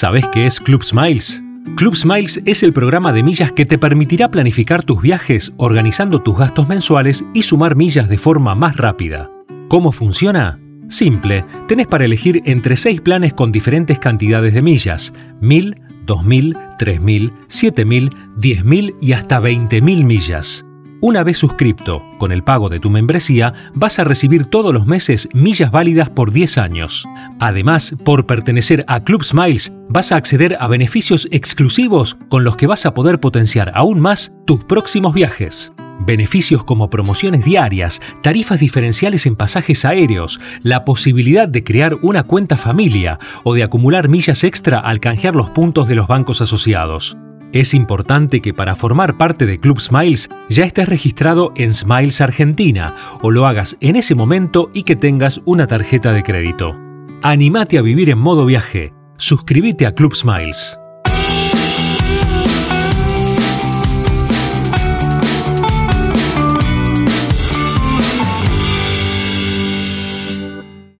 ¿Sabes qué es Club Smiles? Club Smiles es el programa de millas que te permitirá planificar tus viajes organizando tus gastos mensuales y sumar millas de forma más rápida. ¿Cómo funciona? Simple, tenés para elegir entre 6 planes con diferentes cantidades de millas, 1000, 2000, 3000, 7000, 10000 y hasta 20000 millas. Una vez suscripto, con el pago de tu membresía, vas a recibir todos los meses millas válidas por 10 años. Además, por pertenecer a Club Smiles, vas a acceder a beneficios exclusivos con los que vas a poder potenciar aún más tus próximos viajes. Beneficios como promociones diarias, tarifas diferenciales en pasajes aéreos, la posibilidad de crear una cuenta familia o de acumular millas extra al canjear los puntos de los bancos asociados. Es importante que para formar parte de Club Smiles ya estés registrado en Smiles Argentina o lo hagas en ese momento y que tengas una tarjeta de crédito. Animate a vivir en modo viaje. Suscríbete a Club Smiles.